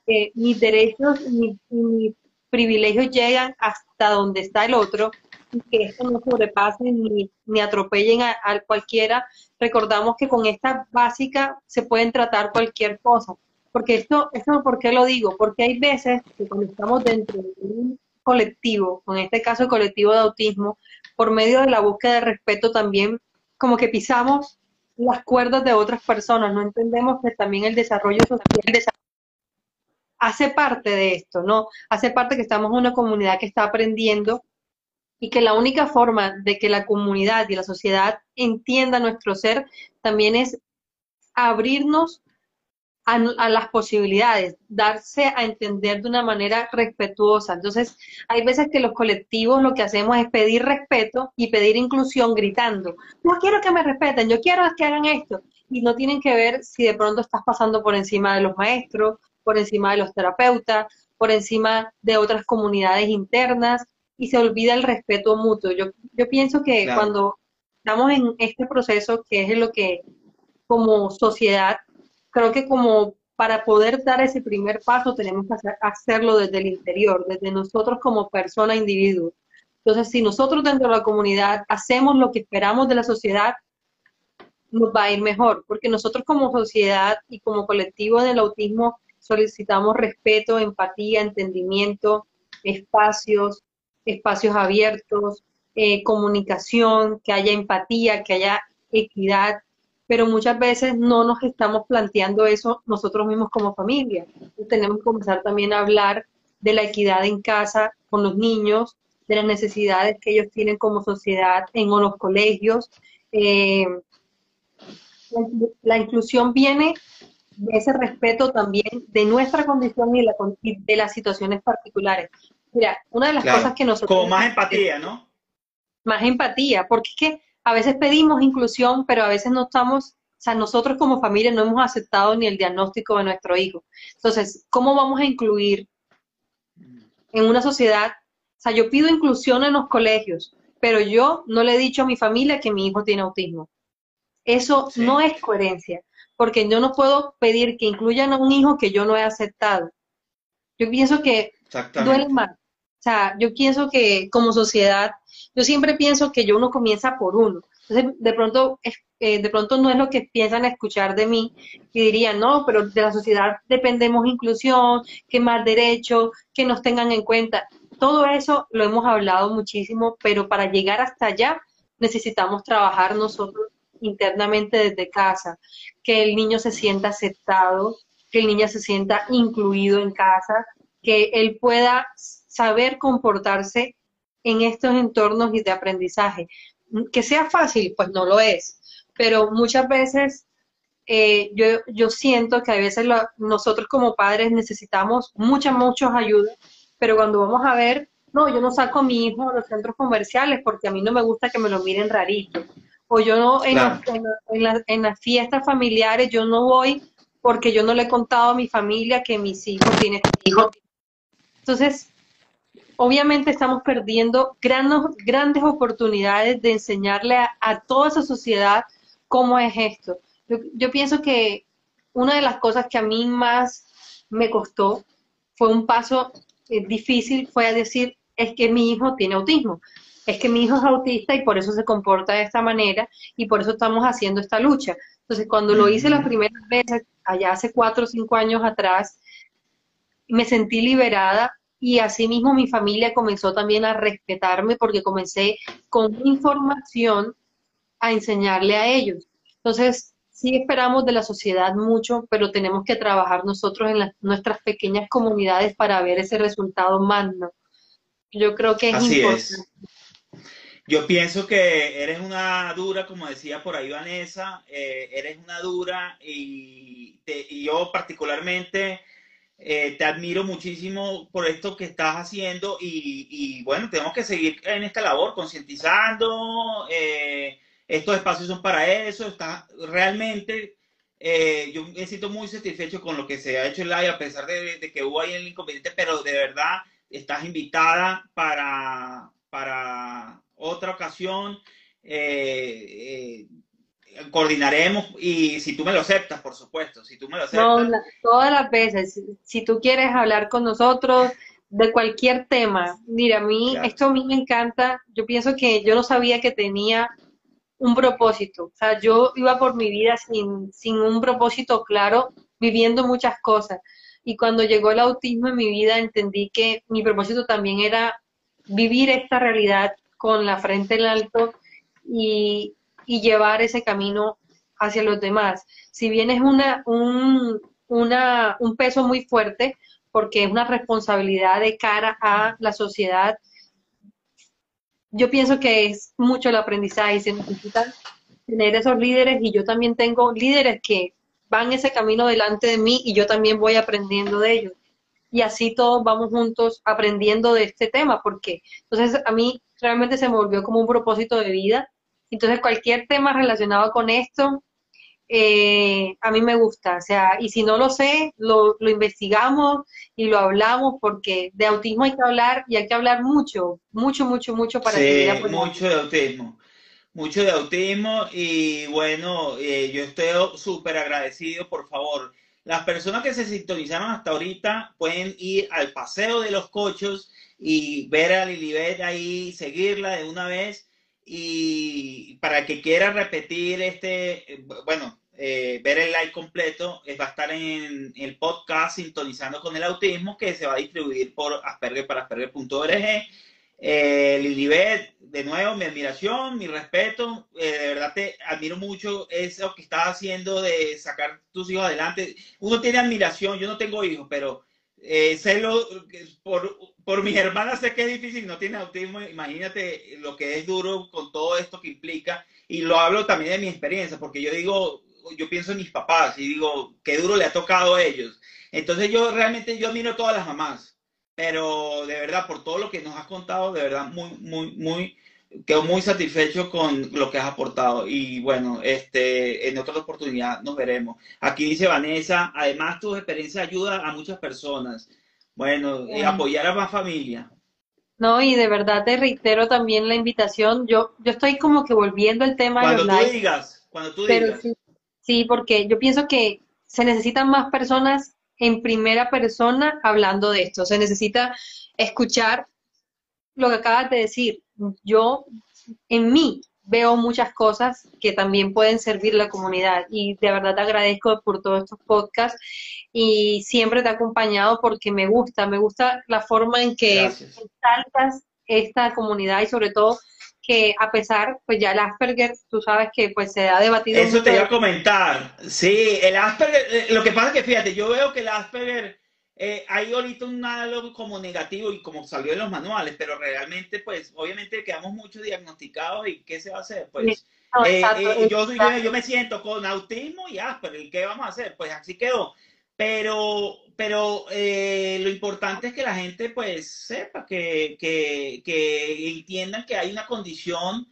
que mis derechos y mis, privilegios llegan hasta donde está el otro, y que esto no sobrepase ni, ni atropellen a, cualquiera, recordamos que con esta básica se pueden tratar cualquier cosa. Porque esto, esto, ¿por qué lo digo? Porque hay veces que cuando estamos dentro de un colectivo, en este caso el colectivo de autismo, por medio de la búsqueda de respeto también como que pisamos las cuerdas de otras personas, no entendemos que también el desarrollo social hace parte de esto, ¿no? Hace parte que estamos en una comunidad que está aprendiendo y que la única forma de que la comunidad y la sociedad entienda nuestro ser también es abrirnos a, las posibilidades, darse a entender de una manera respetuosa. Entonces, hay veces que los colectivos lo que hacemos es pedir respeto y pedir inclusión gritando, no quiero que me respeten, yo quiero que hagan esto. Y no tienen que ver si de pronto estás pasando por encima de los maestros, por encima de los terapeutas, por encima de otras comunidades internas y se olvida el respeto mutuo. Yo, yo pienso que cuando estamos en este proceso, que es lo que como sociedad, creo que como para poder dar ese primer paso tenemos que hacerlo desde el interior, desde nosotros como persona, individuo. Entonces, si nosotros dentro de la comunidad hacemos lo que esperamos de la sociedad, nos va a ir mejor, porque nosotros como sociedad y como colectivo del autismo solicitamos respeto, empatía, entendimiento, espacios, espacios abiertos, eh, comunicación, que haya empatía, que haya equidad, pero muchas veces no nos estamos planteando eso nosotros mismos como familia. tenemos que comenzar también a hablar de la equidad en casa con los niños, de las necesidades que ellos tienen como sociedad en los colegios, eh, la inclusión viene de ese respeto también de nuestra condición y, de las situaciones particulares. Mira, una de las cosas que nosotros... Como más empatía, ¿no? Más empatía, porque es que a veces pedimos inclusión, pero a veces no estamos, o sea, nosotros como familia no hemos aceptado ni el diagnóstico de nuestro hijo. Entonces, ¿cómo vamos a incluir en una sociedad? O sea, yo pido inclusión en los colegios, pero yo no le he dicho a mi familia que mi hijo tiene autismo. Eso no es coherencia porque yo no puedo pedir que incluyan a un hijo que yo no he aceptado. Yo pienso que duele más. O sea, yo pienso que como sociedad, yo siempre pienso que yo uno comienza por uno. Entonces, de pronto, eh, de pronto no es lo que piensan escuchar de mí y dirían, no, pero de la sociedad dependemos inclusión, que más derechos, que nos tengan en cuenta. Todo eso lo hemos hablado muchísimo, pero para llegar hasta allá necesitamos trabajar nosotros internamente desde casa, que el niño se sienta aceptado, que el niño se sienta incluido en casa, que él pueda saber comportarse en estos entornos de aprendizaje. Que sea fácil, pues no lo es, pero muchas veces eh, yo, yo, siento que a veces nosotros como padres necesitamos muchas, muchas ayudas, pero cuando vamos a ver, no, yo no saco a mi hijo a los centros comerciales porque a mí no me gusta que me lo miren rarito o yo no, en, en, las fiestas familiares, yo no voy porque yo no le he contado a mi familia que mis hijos tienen hijos. Entonces, obviamente estamos perdiendo grandes, grandes oportunidades de enseñarle a, toda esa sociedad cómo es esto. Yo, yo, pienso que una de las cosas que a mí más me costó fue un paso eh, difícil, fue a decir, es que mi hijo tiene autismo es que mi hijo es autista y por eso se comporta de esta manera y por eso estamos haciendo esta lucha. Entonces, cuando lo hice las primeras veces, allá hace cuatro o cinco años atrás, me sentí liberada y asimismo mi familia comenzó también a respetarme porque comencé con información a enseñarle a ellos. Entonces, sí esperamos de la sociedad mucho, pero tenemos que trabajar nosotros en nuestras pequeñas comunidades para ver ese resultado magno. Yo creo que es importante. Yo pienso que eres una dura, como decía por ahí Vanessa, eh, eres una dura y, yo particularmente eh, te admiro muchísimo por esto que estás haciendo y, bueno, tenemos que seguir en esta labor, concientizando, eh, estos espacios son para eso, está realmente, yo me siento muy satisfecho con lo que se ha hecho el live, a pesar de, de que hubo ahí el inconveniente, pero de verdad estás invitada para, para otra ocasión eh, eh, coordinaremos y si tú me lo aceptas, por supuesto, si tú me lo aceptas. No, todas las veces, si, tú quieres hablar con nosotros de cualquier tema, mira, a mí esto a mí me encanta, yo pienso que yo no sabía que tenía un propósito, o sea, yo iba por mi vida sin, sin un propósito claro, viviendo muchas cosas. Y cuando llegó el autismo en mi vida, entendí que mi propósito también era vivir esta realidad con la frente en alto y, llevar ese camino hacia los demás. Si bien es una, un, una, un peso muy fuerte, porque es una responsabilidad de cara a la sociedad, yo pienso que es mucho el aprendizaje y se necesitan tener esos líderes y yo también tengo líderes que van ese camino delante de mí y yo también voy aprendiendo de ellos. Y así todos vamos juntos aprendiendo de este tema, porque entonces a mí realmente se me volvió como un propósito de vida. Entonces cualquier tema relacionado con esto, eh, a mí me gusta. O sea, y si no lo sé, lo, lo investigamos y lo hablamos porque de autismo hay que hablar y hay que hablar mucho, mucho, mucho, mucho para sí, mucho de autismo. Mucho de autismo y bueno, eh, yo estoy súper agradecido, por favor. Las personas que se sintonizaron hasta ahorita pueden ir al Paseo de los Cochos y ver a Lilibet ahí, seguirla de una vez y para que quiera repetir este, bueno, eh, ver el live completo, va a estar en el podcast Sintonizando con el Autismo que se va a distribuir por Asperger para. Eh, Lilibet, de nuevo, mi admiración, mi respeto, eh, de verdad te admiro mucho eso que estás haciendo de sacar tus hijos adelante. Uno tiene admiración, yo no tengo hijos, pero eh, sé lo, por, por mis hermanas sé que es difícil, no tiene autismo, imagínate lo que es duro con todo esto que implica, y lo hablo también de mi experiencia, porque yo digo, yo pienso en mis papás y digo, qué duro le ha tocado a ellos. Entonces yo realmente, yo miro a todas las mamás, pero de verdad, por todo lo que nos has contado, de verdad, muy, muy, muy, quedo muy satisfecho con lo que has aportado. Y bueno, este, en otra oportunidad nos veremos. Aquí dice Vanessa, además tu experiencia ayuda a muchas personas. Bueno, apoyar a más familia. No, y de verdad te reitero también la invitación. Yo, yo estoy como que volviendo al tema cuando de tú digas, cuando tú digas. Sí, sí, porque yo pienso que se necesitan más personas en primera persona hablando de esto. Se necesita escuchar lo que acabas de decir. Yo, en mí, veo muchas cosas que también pueden servir a la comunidad y de verdad te agradezco por todos estos podcasts y siempre te he acompañado porque me gusta, me gusta la forma en que saltas esta comunidad y sobre todo que a pesar, pues ya el Asperger, tú sabes que pues se ha debatido. Eso te iba a comentar. Sí, el Asperger, eh, lo que pasa es que fíjate, yo veo que el Asperger, eh, hay ahorita un algo como negativo y como salió en los manuales, pero realmente, pues, obviamente quedamos muchos diagnosticados y ¿qué se va a hacer? Pues, eh, yo, yo, yo, me siento con autismo y Asperger, ¿y qué vamos a hacer? Pues así quedó. Pero, pero eh, lo importante es que la gente pues sepa que, que, que entiendan que hay una condición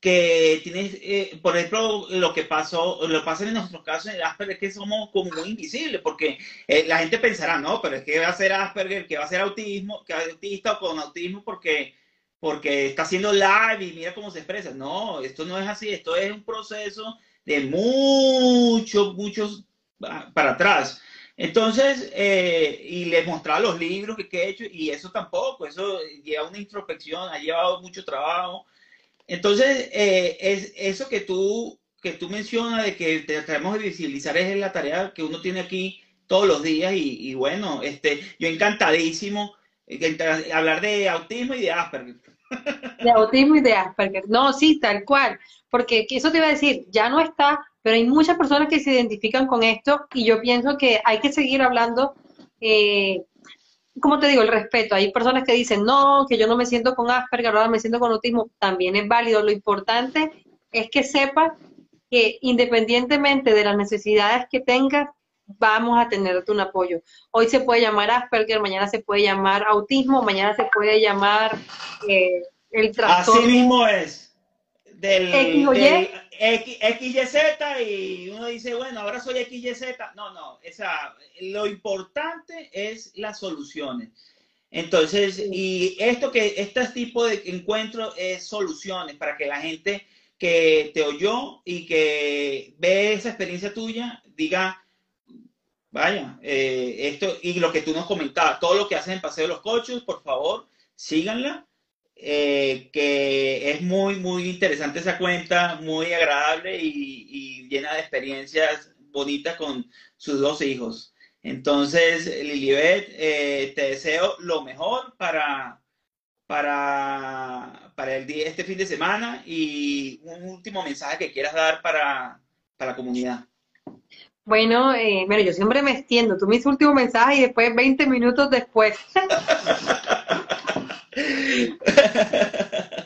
que tiene, eh, por ejemplo, lo que pasó, lo pasa en nuestros casos en Asperger es que somos como muy invisibles, porque eh, la gente pensará, no, pero es que va a ser Asperger, que va a ser autismo, que va a ser autista o con autismo porque, porque está haciendo live y mira cómo se expresa. No, esto no es así, esto es un proceso de muchos, muchos ah, para atrás. Entonces, eh, y les mostraba los libros que, he hecho y eso tampoco, eso lleva una introspección, ha llevado mucho trabajo. Entonces, eh, es eso que tú, que tú mencionas de que tenemos de visibilizar es la tarea que uno tiene aquí todos los días y, bueno, este, yo encantadísimo eh, hablar de autismo y de Asperger. De autismo y de Asperger. No, sí, tal cual. Porque eso te iba a decir, ya no está pero hay muchas personas que se identifican con esto y yo pienso que hay que seguir hablando, eh, como te digo, el respeto. Hay personas que dicen, no, que yo no me siento con Asperger, ahora me siento con autismo, también es válido. Lo importante es que sepas que independientemente de las necesidades que tengas, vamos a tenerte un apoyo. Hoy se puede llamar Asperger, mañana se puede llamar autismo, mañana se puede llamar eh, el trastorno. Así mismo es del, X, XYZ y uno dice, bueno, ahora soy XYZ. No, no, esa, lo importante es las soluciones. Entonces, y esto que, este tipo de encuentro es soluciones para que la gente que te oyó y que ve esa experiencia tuya diga, vaya, eh, esto y lo que tú nos comentabas, todo lo que hacen en Paseo de los Coches, por favor, síganla eh, que es muy, muy interesante esa cuenta, muy agradable y, llena de experiencias bonitas con sus dos hijos. Entonces, Lilibet, eh, te deseo lo mejor para, para, para el día, este fin de semana y un último mensaje que quieras dar para, para la comunidad. Bueno, eh, yo siempre me extiendo. Tú mis últimos mensajes y después 20 minutos después. <laughs>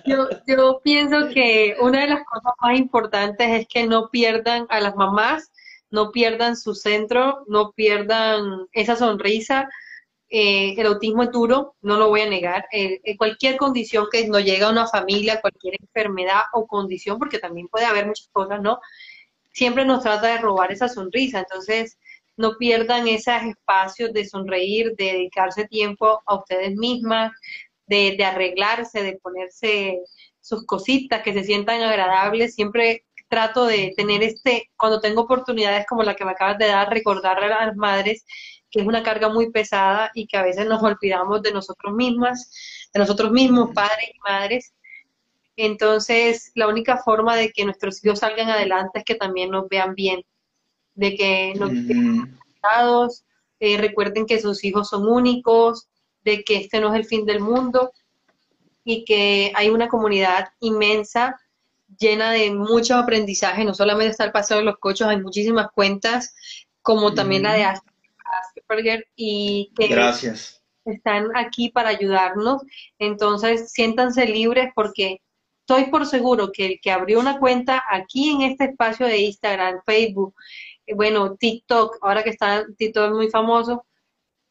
Yo, yo pienso que una de las cosas más importantes es que no pierdan a las mamás, no pierdan su centro, no pierdan esa sonrisa. Eh, el autismo es duro, no lo voy a negar. Eh, eh, cualquier condición que nos llega a una familia, cualquier enfermedad o condición, porque también puede haber muchas cosas, ¿no? Siempre nos trata de robar esa sonrisa. Entonces, no pierdan esos espacios de sonreír, de dedicarse tiempo a ustedes mismas, de, arreglarse, de ponerse sus cositas, que se sientan agradables. Siempre trato de tener este, cuando tengo oportunidades como la que me acabas de dar, recordarle a las madres que es una carga muy pesada y que a veces nos olvidamos de nosotros mismas, de nosotros mismos, padres y madres. Entonces, la única forma de que nuestros hijos salgan adelante es que también nos vean bien, de que nos vean eh, recuerden que sus hijos son únicos, de que este no es el fin del mundo y que hay una comunidad inmensa llena de mucho aprendizaje, no solamente está el Paseo de los Cochos, hay muchísimas cuentas, como también la de Asperger, y que Gracias. están aquí para ayudarnos. Entonces, siéntanse libres porque estoy por seguro que el que abrió una cuenta aquí en este espacio de Instagram, Facebook, eh, bueno, TikTok, ahora que está TikTok muy famoso,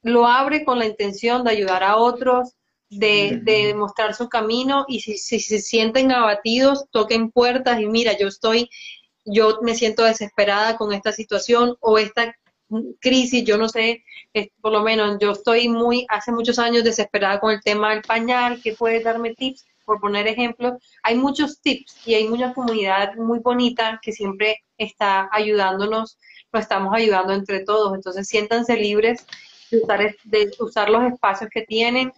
lo abre con la intención de ayudar a otros, de, de mostrar su camino y si, si, se sienten abatidos, toquen puertas y mira, yo estoy, yo me siento desesperada con esta situación o esta crisis, yo no sé, por lo menos yo estoy muy, hace muchos años desesperada con el tema del pañal, ¿qué puedes darme tips? Por poner ejemplos, hay muchos tips y hay una comunidad muy bonita que siempre está ayudándonos, lo estamos ayudando entre todos, entonces siéntanse libres de usar, de usar los espacios que tienen,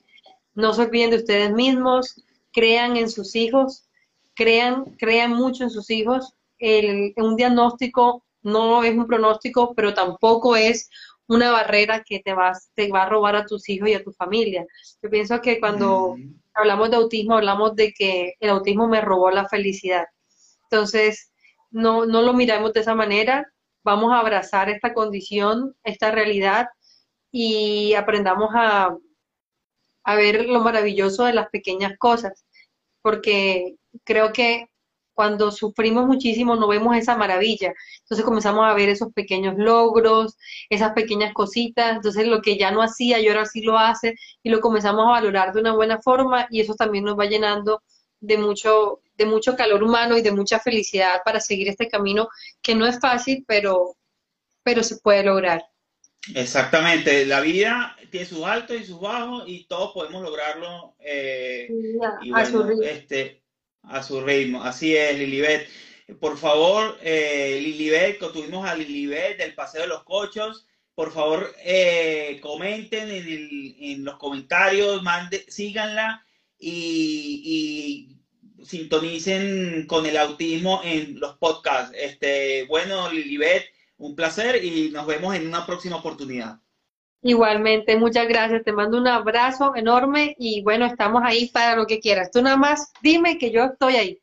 no se olviden de ustedes mismos, crean en sus hijos, crean, crean mucho en sus hijos. El, un diagnóstico no es un pronóstico, pero tampoco es una barrera que te, vas, te va a robar a tus hijos y a tu familia. Yo pienso que cuando hablamos de autismo, hablamos de que el autismo me robó la felicidad. Entonces, no, no lo miramos de esa manera, vamos a abrazar esta condición, esta realidad y aprendamos a, a ver lo maravilloso de las pequeñas cosas, porque creo que cuando sufrimos muchísimo no vemos esa maravilla, entonces comenzamos a ver esos pequeños logros, esas pequeñas cositas, entonces lo que ya no hacía, yo ahora sí lo hace y lo comenzamos a valorar de una buena forma y eso también nos va llenando de mucho, de mucho calor humano y de mucha felicidad para seguir este camino que no es fácil, pero, pero se puede lograr. Exactamente, la vida tiene sus altos y sus bajos y todos podemos lograrlo eh, a, su. Este, a su ritmo. Así es, Lilibet. Por favor, eh, Lilibet, tuvimos a Lilibet del Paseo de los Cochos. Por favor, eh, comenten en, los comentarios, mande, síganla y, y, sintonicen con el autismo en los podcasts. Este, bueno, Lilibet un placer y nos vemos en una próxima oportunidad. Igualmente, muchas gracias. Te mando un abrazo enorme y bueno, estamos ahí para lo que quieras. Tú nada más dime que yo estoy ahí.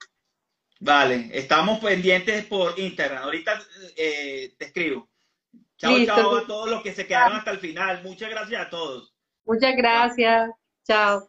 Vale, estamos pendientes por Instagram. Ahorita eh, te escribo. Chao, chao a todos los que se quedaron hasta el final. Muchas gracias a todos. Muchas gracias. chao.